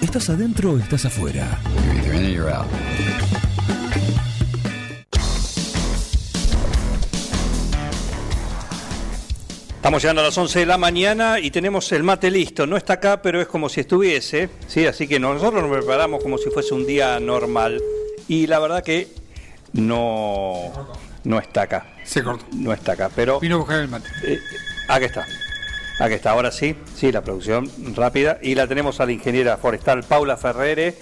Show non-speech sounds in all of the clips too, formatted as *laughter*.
¿Estás adentro o estás afuera? Estamos llegando a las 11 de la mañana y tenemos el mate listo. No está acá, pero es como si estuviese. ¿sí? Así que nosotros nos preparamos como si fuese un día normal. Y la verdad que no, no está acá. Se cortó. No está acá, pero... Vino a buscar el mate. Eh, aquí está. Aquí está, ahora sí, sí, la producción rápida. Y la tenemos a la ingeniera forestal Paula Ferrere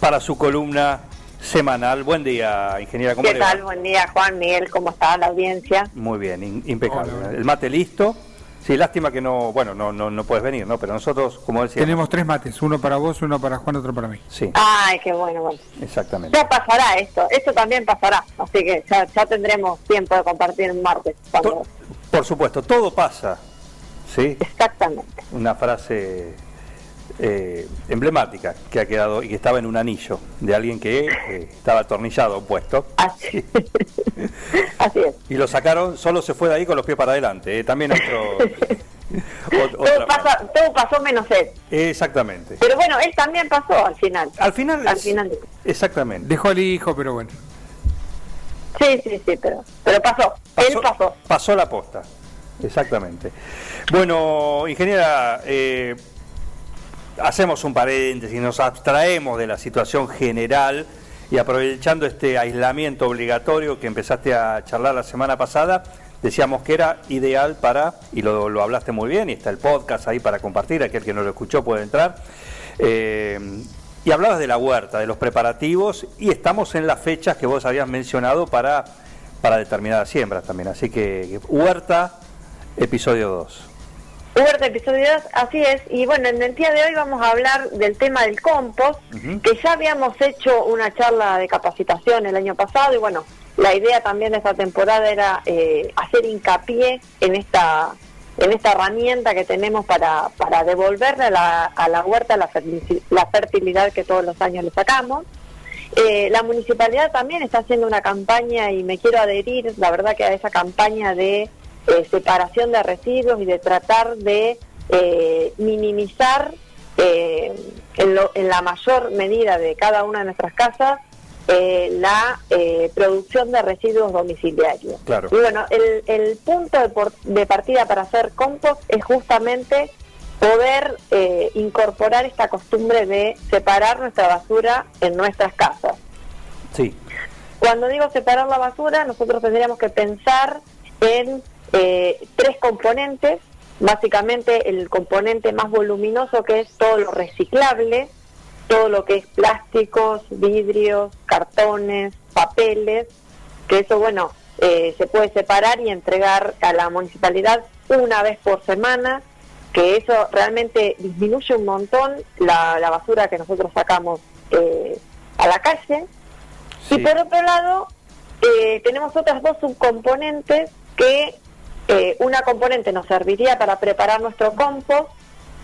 para su columna semanal. Buen día, ingeniera. ¿Cómo ¿Qué le va? tal? Buen día, Juan Miguel. ¿Cómo está la audiencia? Muy bien, in- impecable. Hola. El mate listo. Sí, lástima que no, bueno, no, no, no puedes venir, ¿no? Pero nosotros, como decía. Tenemos tres mates, uno para vos, uno para Juan, otro para mí. Sí, Ay, qué bueno, bueno. exactamente. Ya pasará esto, esto también pasará. Así que ya, ya tendremos tiempo de compartir un martes. cuando- por supuesto, todo pasa. ¿Sí? Exactamente. Una frase eh, emblemática que ha quedado y que estaba en un anillo de alguien que eh, estaba atornillado puesto. Así, *laughs* Así es. Y lo sacaron, solo se fue de ahí con los pies para adelante. eh, También otro. *laughs* ot- Todo, pasa- todo pasó menos él. Exactamente. Pero bueno, él también pasó al final. Al final. Al final. Exactamente. Dejó al hijo, pero bueno. Sí, sí, sí, pero, pero pasó. Él pasó. pasó la posta. Exactamente. Bueno, ingeniera, eh, hacemos un paréntesis, nos abstraemos de la situación general y aprovechando este aislamiento obligatorio que empezaste a charlar la semana pasada, decíamos que era ideal para, y lo, lo hablaste muy bien, y está el podcast ahí para compartir, aquel que no lo escuchó puede entrar. Eh, y hablabas de la huerta, de los preparativos, y estamos en las fechas que vos habías mencionado para, para determinadas siembras también. Así que huerta, episodio 2. Huerta episodio 2, así es. Y bueno, en el día de hoy vamos a hablar del tema del compost, que ya habíamos hecho una charla de capacitación el año pasado y bueno, la idea también de esta temporada era eh, hacer hincapié en esta en esta herramienta que tenemos para, para devolverle a la, huerta la, fertili- la fertilidad que todos los años le sacamos. Eh, la municipalidad también está haciendo una campaña y me quiero adherir, la verdad que a esa campaña de eh, separación de residuos y de tratar de eh, minimizar en la mayor medida de cada una de nuestras casas eh, la eh, producción de residuos domiciliarios. Claro. Y bueno, el, el punto de, por- de partida para hacer compost es justamente poder eh, incorporar esta costumbre de separar nuestra basura en nuestras casas. Sí, Cuando digo separar la basura, nosotros tendríamos que pensar en eh, tres componentes. Básicamente el componente más voluminoso que es todo lo reciclable, todo lo que es plásticos, vidrios, cartones, papeles, que eso, bueno, eh, se puede separar y entregar a la municipalidad una vez por semana, que eso realmente disminuye un montón la, la basura que nosotros sacamos eh, a la calle. sí. Y por otro lado, eh, tenemos otras dos subcomponentes que una componente nos serviría para preparar nuestro compost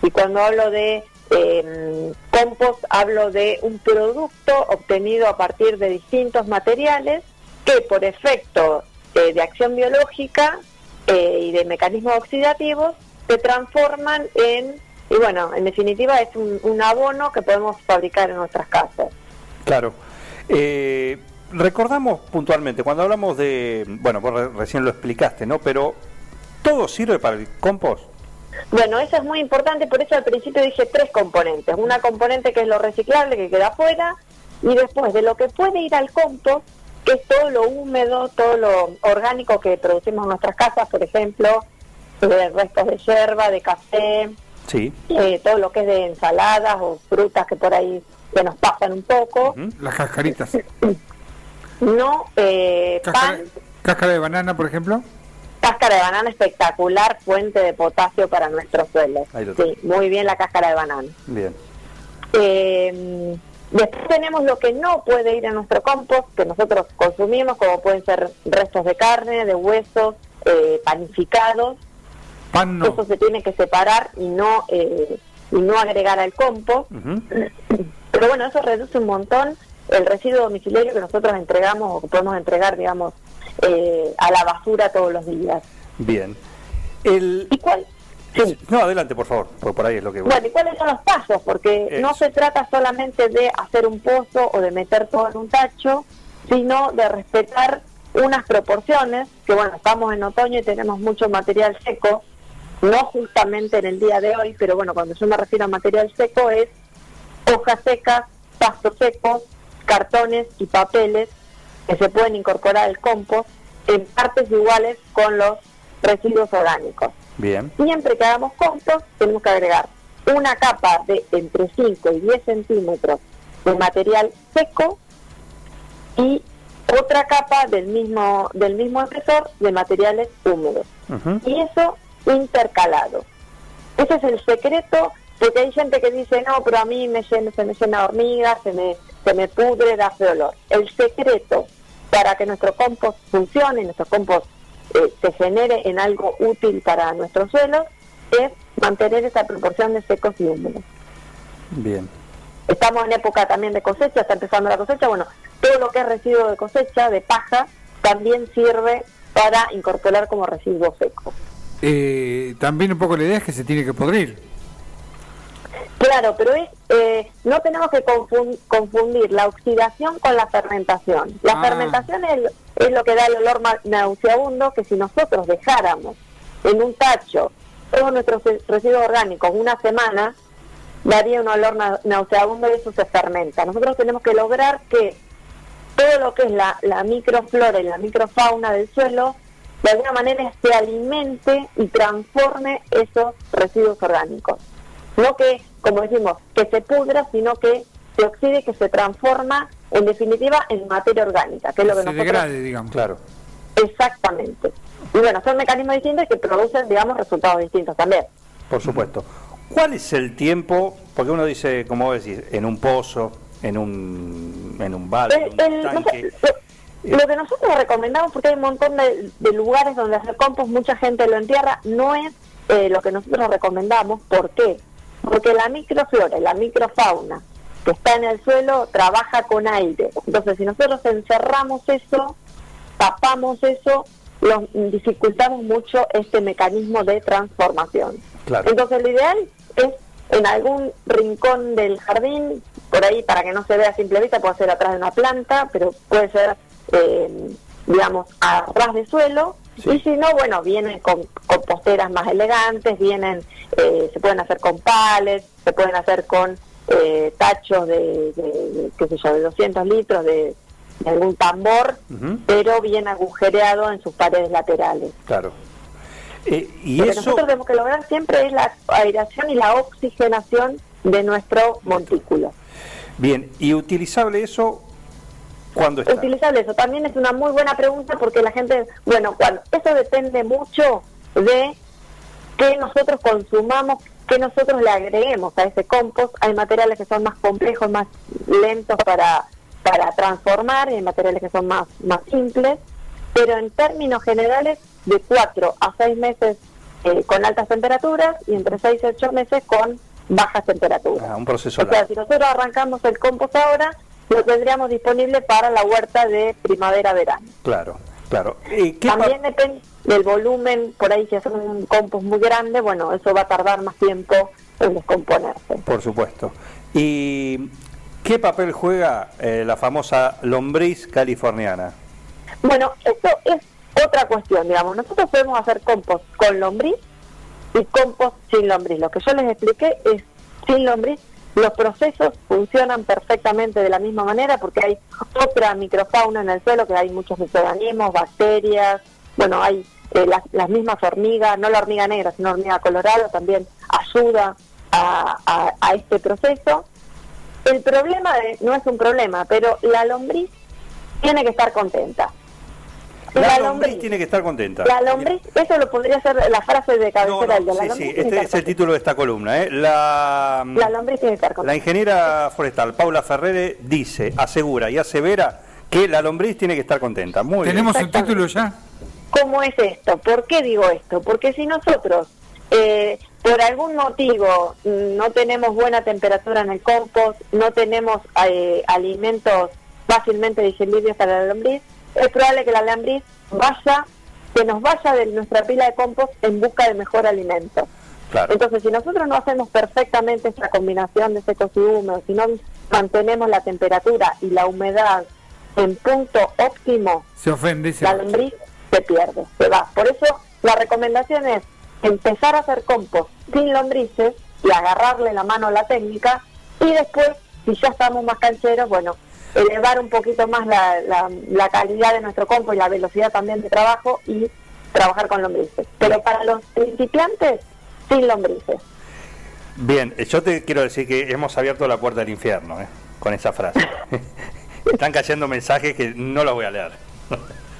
y cuando hablo de eh, compost hablo de un producto obtenido a partir de distintos materiales que por efecto eh, de acción biológica eh, y de mecanismos oxidativos se transforman en, y bueno, en definitiva es un, un abono que podemos fabricar en nuestras casas. Claro. Eh, recordamos puntualmente, cuando hablamos de, bueno, vos re- recién lo explicaste, ¿no? Pero todo sirve para el compost. Bueno, eso es muy importante, por eso al principio dije tres componentes. Una componente que es lo reciclable, que queda afuera, y después de lo que puede ir al compost, que es todo lo húmedo, todo lo orgánico que producimos en nuestras casas, por ejemplo, eh, restos de yerba, de café, Sí. eh, todo lo que es de ensaladas o frutas que por ahí se nos pasan un poco. Las cascaritas. *laughs* No, eh, Cáscara, pan, cáscara de banana, por ejemplo. Cáscara de banana espectacular, fuente de potasio para nuestros suelos. Sí, muy bien la cáscara de banana. Bien. Eh, después tenemos lo que no puede ir a nuestro compost, que nosotros consumimos, como pueden ser restos de carne, de huesos, eh, panificados. Pan no. Eso se tiene que separar y no eh, y no agregar al compost. *clears throat* Pero bueno, eso reduce un montón el residuo domiciliario que nosotros entregamos o que podemos entregar, digamos, eh, a la basura todos los días. Bien. El, ¿Y cuál? Sí. No, adelante, por favor, por, por ahí es lo que... Bueno, ¿y cuáles son los pasos? Porque Eso. no se trata solamente de hacer un pozo o de meter todo en un tacho, sino de respetar unas proporciones, que bueno, estamos en otoño y tenemos mucho material seco, no justamente en el día de hoy, pero bueno, cuando yo me refiero a material seco es hojas secas, pastos secos, cartones y papeles que se pueden incorporar al compost en partes iguales con los residuos orgánicos. Bien, Siempre que hagamos compost tenemos que agregar una capa de entre 5 y 10 centímetros de material seco y otra capa del mismo del mismo espesor de materiales húmedos. Y eso intercalado. Ese es el secreto, porque hay gente que dice, no, pero a mí me llena, se me llena de hormigas, se me, se me pudre, da feo olor. El secreto para que nuestro compost funcione, nuestro compost eh, se genere en algo útil para nuestros suelos, es mantener esa proporción de secos y húmedos. bien. Estamos en época también de cosecha, está empezando la cosecha, bueno, todo lo que es residuo de cosecha, de paja, también sirve para incorporar como residuo seco. Eh, también un poco la idea es que se tiene que podrir. Claro, pero es, eh, no tenemos que confun- confundir la oxidación con la fermentación. La Ah. fermentación es, es lo que da el olor nauseabundo que si nosotros dejáramos en un tacho todos nuestros re- residuos orgánicos una semana, daría un olor na- nauseabundo y eso se fermenta. Nosotros tenemos que lograr que todo lo que es la, la microflora y la microfauna del suelo de alguna manera se alimente y transforme esos residuos orgánicos. No que, como decimos, que se pudra, sino que se oxide, que se transforma, en definitiva, en materia orgánica, que es lo que se nosotros... degrade, digamos. Claro. Exactamente. Y bueno, son mecanismos distintos que producen, digamos, resultados distintos también. Por supuesto. ¿Cuál es el tiempo? Porque uno dice, como vos decís, en un pozo, en un, en un balde, El- en el- un no tanque. sé, lo, lo que nosotros recomendamos, porque hay un montón de, de lugares donde hacer compost, mucha gente lo entierra, no es eh, lo que nosotros recomendamos. ¿Por qué? Porque la microflora y la microfauna que está en el suelo trabaja con aire. Entonces, si nosotros encerramos eso, tapamos eso, los, dificultamos mucho este mecanismo de transformación. Claro. Entonces, lo ideal es en algún rincón del jardín, por ahí para que no se vea a simple vista, puede ser atrás de una planta, pero puede ser, eh, digamos, a ras de suelo. Sí. Y si no, bueno, vienen con composteras más elegantes, vienen, eh, se pueden hacer con pallets, se pueden hacer con eh, tachos de, de- de, qué sé yo, de 200 litros de, de algún tambor, pero bien agujereado en sus paredes laterales. Claro. Eh, y Lo que eso, nosotros tenemos que lograr siempre es la aireación y la oxigenación de nuestro montículo. bien, y utilizable eso, ¿cuándo está? Utilizable eso también es una muy buena pregunta porque la gente, bueno, cuando eso depende mucho de que nosotros consumamos, que nosotros le agreguemos a ese compost. Hay materiales que son más complejos, más lentos para, para transformar, y hay materiales que son más, más simples, pero en términos generales, de 4 a 6 meses eh, con altas temperaturas y entre 6 y 8 meses con bajas temperaturas. Ah, un proceso O sea, si nosotros arrancamos el compost ahora, lo tendríamos disponible para la huerta de primavera-verano. Claro, claro. Eh, ¿qué También depende del volumen, por ahí si hacemos un compost muy grande, bueno, eso va a tardar más tiempo en descomponerse. Por supuesto. ¿Y qué papel juega eh, la famosa lombriz californiana? Bueno, esto es otra cuestión, digamos. Nosotros podemos hacer compost con lombriz y compost sin lombriz. Lo que yo les expliqué es sin lombriz. Los procesos funcionan perfectamente de la misma manera porque hay otra microfauna en el suelo, que hay muchos microorganismos, bacterias, bueno, hay eh, las, mismas hormigas, no la hormiga negra, sino hormiga colorada, también ayuda a, este proceso. El problema no es un problema, pero la lombriz tiene que estar contenta. La, lombriz tiene que estar contenta. La lombriz, eso lo podría ser la frase de No, cabecera no. La sí, lombriz sí, este es el título de esta columna. ¿eh? La, contenta. La lombriz tiene que estar la contenta. ingeniera forestal Paula Ferrere dice, asegura y asevera que la lombriz tiene que estar contenta. Muy bien. ¿Tenemos un Exactamente. título ya? ¿Cómo es esto? ¿Por qué digo esto? Porque si nosotros, eh, por algún motivo, mm, no tenemos buena temperatura en el compost, no tenemos eh, alimentos fácilmente digeribles para la lombriz, es probable que la lombriz vaya, que nos vaya de nuestra pila de compost en busca de mejor alimento. Claro. Entonces, si nosotros no hacemos perfectamente esta combinación de secos y húmedos, si no mantenemos la temperatura y la humedad en punto óptimo, Se ofende. Se... la lombriz se pierde, se va. Por eso la recomendación es empezar a hacer compost sin lombrices y agarrarle la mano a la técnica y después, si ya estamos más cancheros, bueno, elevar un poquito más la, la- la calidad de nuestro compost y la velocidad también de trabajo y trabajar con lombrices. Pero para los principiantes, sin lombrices. Bien, eh, yo te quiero decir que hemos abierto la puerta del infierno ¿eh? con esa frase. *laughs* Están cayendo mensajes que no los voy a leer.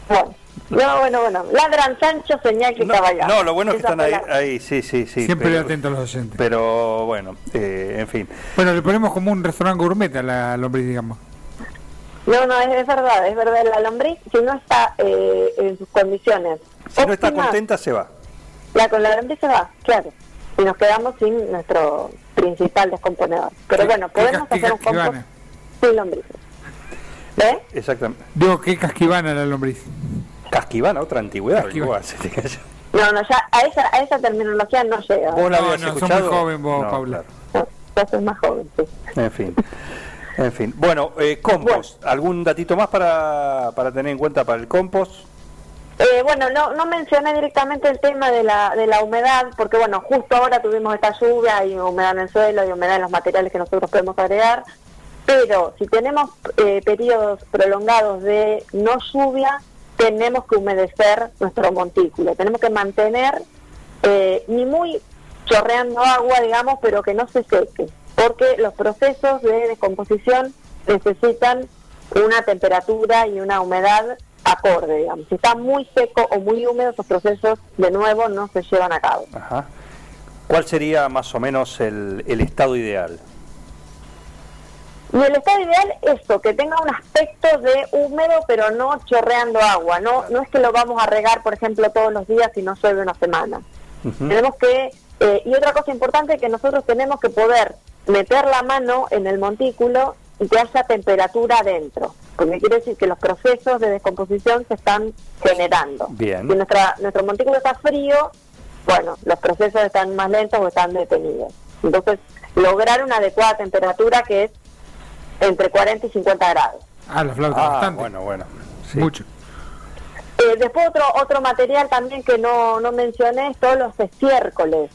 Bueno, no, bueno, bueno. Ladran Sancho, señal que No, cabalgar. no, lo bueno es que están ahí, ahí sí, sí, sí. Siempre pero, atentos a los oyentes. pero bueno, eh, en fin. Bueno, le ponemos como un restaurante gourmet a la lombriz, digamos. No, no, es, es verdad, es verdad. La lombriz, si no está eh, en sus condiciones Si no está contenta, se va. La con la lombriz se va, claro. Y nos quedamos sin nuestro principal descomponedor. Pero Qué- bueno, podemos hacer un compost sin lombrices. ¿Ves? Exactamente. Digo, qué casquivana la lombriz. Casquivana, otra antigüedad. Casquivana. igual, se te calla. No, no, ya a esa, a esa terminología no llega. ¿Vos la No, habías no, sos escuchado? muy joven vos, No, Paula. claro. No, ya sos más joven, sí. En fin. En fin. Bueno, eh, compost. ¿Algún datito más para, para tener en cuenta para el compost? Eh, bueno, no, no mencioné directamente el tema de la, de la humedad, porque bueno, justo ahora tuvimos esta lluvia, hay humedad en el suelo y humedad en los materiales que nosotros podemos agregar, pero si tenemos eh, periodos prolongados de no lluvia, tenemos que humedecer nuestro montículo, tenemos que mantener eh, ni muy chorreando agua, digamos, pero que no se seque, porque los procesos de descomposición necesitan una temperatura y una humedad acorde, digamos. Si está muy seco o muy húmedo, esos procesos de nuevo no se llevan a cabo. Ajá. ¿Cuál sería más o menos el, el estado ideal? Y el estado ideal es esto, que tenga un aspecto de húmedo, pero no chorreando agua. No, no es que lo vamos a regar, por ejemplo, todos los días si no llueve una semana. Tenemos que, eh, y otra cosa importante es que nosotros tenemos que poder meter la mano en el montículo y que haya temperatura adentro, porque quiere decir que los procesos de descomposición se están generando. Bien. Si nuestra, nuestro montículo está frío, bueno, los procesos están más lentos o están detenidos. Entonces, lograr una adecuada temperatura que es entre 40 y 50 grados. Ah, la flauta, Ah, bastante. bueno, bueno. Sí. Mucho. Eh, después otro otro material también que no, no mencioné es todos los estiércoles.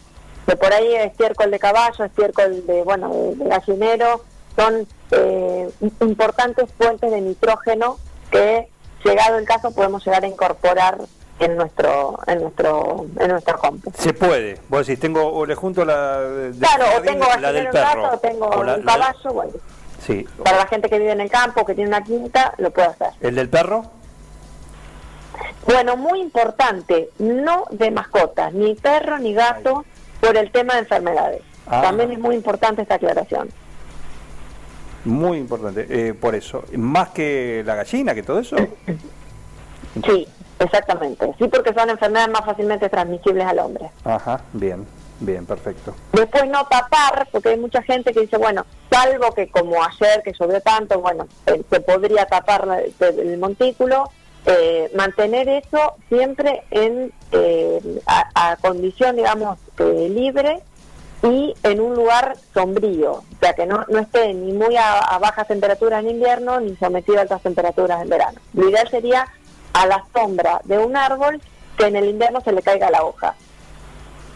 Que por ahí estiércol de caballo, estiércol de bueno de, de gallinero, son eh, importantes fuentes de nitrógeno que llegado el caso podemos llegar a incorporar en nuestro en nuestro en nuestro compost. Se puede. Vos decís, tengo, o le junto la, de- Claro, o tengo la del perro. casa o tengo O la- un la- caballo, bueno, Sí. para la gente que vive en el campo, que tiene una quinta, lo puede hacer. ¿El del perro? Bueno, muy importante, no de mascotas, ni perro ni gato, por el tema de enfermedades. Ah. También es muy importante esta aclaración. Muy importante. Eh, por eso. Más que la gallina, que todo eso. *coughs* Sí, exactamente. Sí, porque son enfermedades más fácilmente transmisibles al hombre. Ajá, bien. Bien, perfecto. Después no tapar, porque hay mucha gente que dice, bueno, salvo que como ayer que llovió tanto, bueno, eh, se podría tapar el montículo, eh, mantener eso siempre en eh, a, a condición, digamos, eh, libre y en un lugar sombrío, o sea, que no, no esté ni muy a, a bajas temperaturas en invierno ni sometido a altas temperaturas en verano. Lo ideal sería a la sombra de un árbol que en el invierno se le caiga la hoja.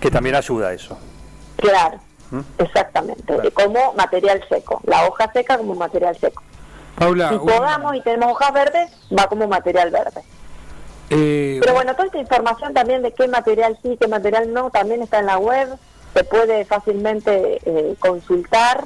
Que también ayuda eso. Claro, ¿Mm? exactamente, Claro. como material seco, la hoja seca como material seco. Paula, Si podamos y tenemos hojas verdes, va como material verde. eh, Pero bueno, toda esta información también de qué material sí, qué material no, también está en la web, se puede fácilmente eh, consultar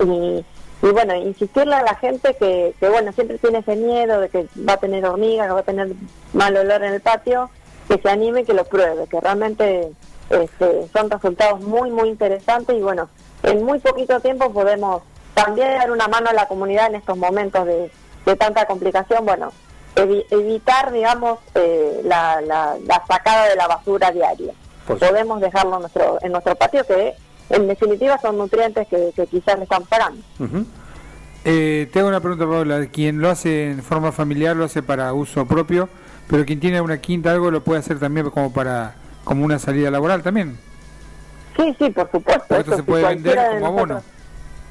y, y bueno, insistirle a la gente que, que bueno, siempre tiene ese miedo de que va a tener hormigas, que va a tener mal olor en el patio, que se anime y que lo pruebe, que realmente este, son resultados muy, muy interesantes y bueno, en muy poquito tiempo podemos también dar una mano a la comunidad en estos momentos de, de tanta complicación, bueno, evi- evitar, digamos, eh, la, la, la sacada de la basura diaria. Podemos dejarlo en nuestro, en nuestro patio, que en definitiva son nutrientes que, que quizás le están pagando. Ujú. eh, te hago una pregunta, Paula. Quien lo hace en forma familiar lo hace para uso propio, pero quien tiene una quinta algo lo puede hacer también como para como una salida laboral también. Sí, sí, por supuesto. Porque esto se puede vender como abono.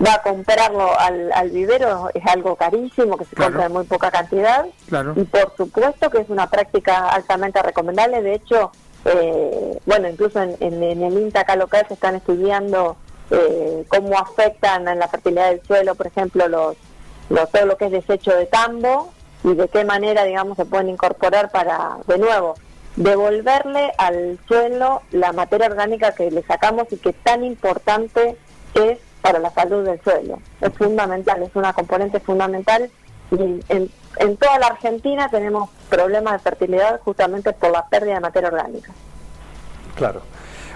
Va a comprarlo al, al vivero, es algo carísimo, que se Claro. compra en muy poca cantidad. Claro. Y por supuesto que es una práctica altamente recomendable. De hecho, eh, bueno, incluso en, en- en el INTA acá local se están estudiando eh, cómo afectan en la fertilidad del suelo, por ejemplo, los, los- todo lo que es desecho de tambo y de qué manera, digamos, se pueden incorporar para, de nuevo, devolverle al suelo la materia orgánica que le sacamos y que tan importante es para la salud del suelo. Es fundamental, es una componente fundamental y en, toda la Argentina tenemos problemas de fertilidad justamente por la pérdida de materia orgánica. Claro.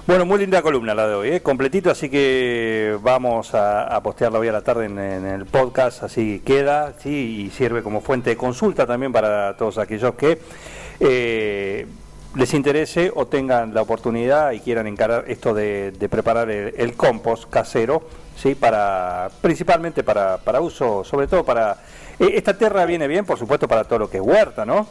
Bueno, muy linda columna la de hoy, ¿eh? completito, así que vamos a, a postearla hoy a la tarde en, en el podcast, así queda, sí, y sirve como fuente de consulta también para todos aquellos que eh, les interese o tengan la oportunidad y quieran encarar esto de, de preparar el, el compost casero, sí, para principalmente para, para uso, sobre todo para eh, esta tierra viene bien, por supuesto, para todo lo que es huerta, ¿no?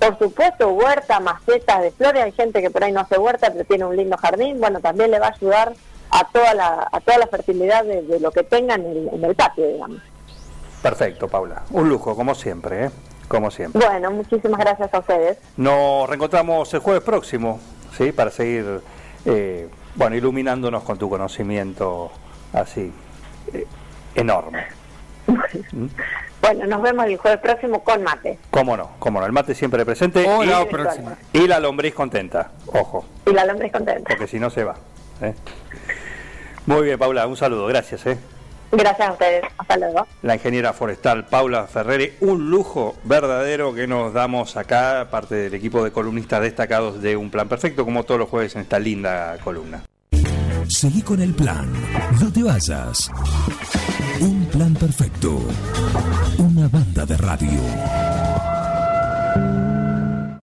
Por supuesto, huerta, macetas de flores, hay gente que por ahí no hace huerta pero tiene un lindo jardín, bueno, también le va a ayudar a toda la, a toda la fertilidad de, de lo que tengan en el, en el patio, digamos. Perfecto, Paula. Un lujo, como siempre, ¿eh? Como siempre. Bueno, muchísimas gracias a ustedes. Nos reencontramos el jueves próximo, ¿sí? Para seguir, eh, bueno, iluminándonos con tu conocimiento así, eh, enorme. Bueno, nos vemos el jueves próximo con mate. ¿Cómo no? ¿Cómo no? El mate siempre presente O la y, próxima. y la lombriz contenta. Ojo, Y la lombriz contenta. porque si no se va. ¿eh? Muy bien, Paula, un saludo. Gracias, ¿eh? Gracias a ustedes. Hasta luego. la ingeniera forestal Paula Ferreri. Un lujo verdadero que nos damos acá, parte del equipo de columnistas destacados de Un Plan Perfecto, como todos los jueves en esta linda columna. Seguí con el plan. No te vayas. Un plan perfecto. Una banda de radio.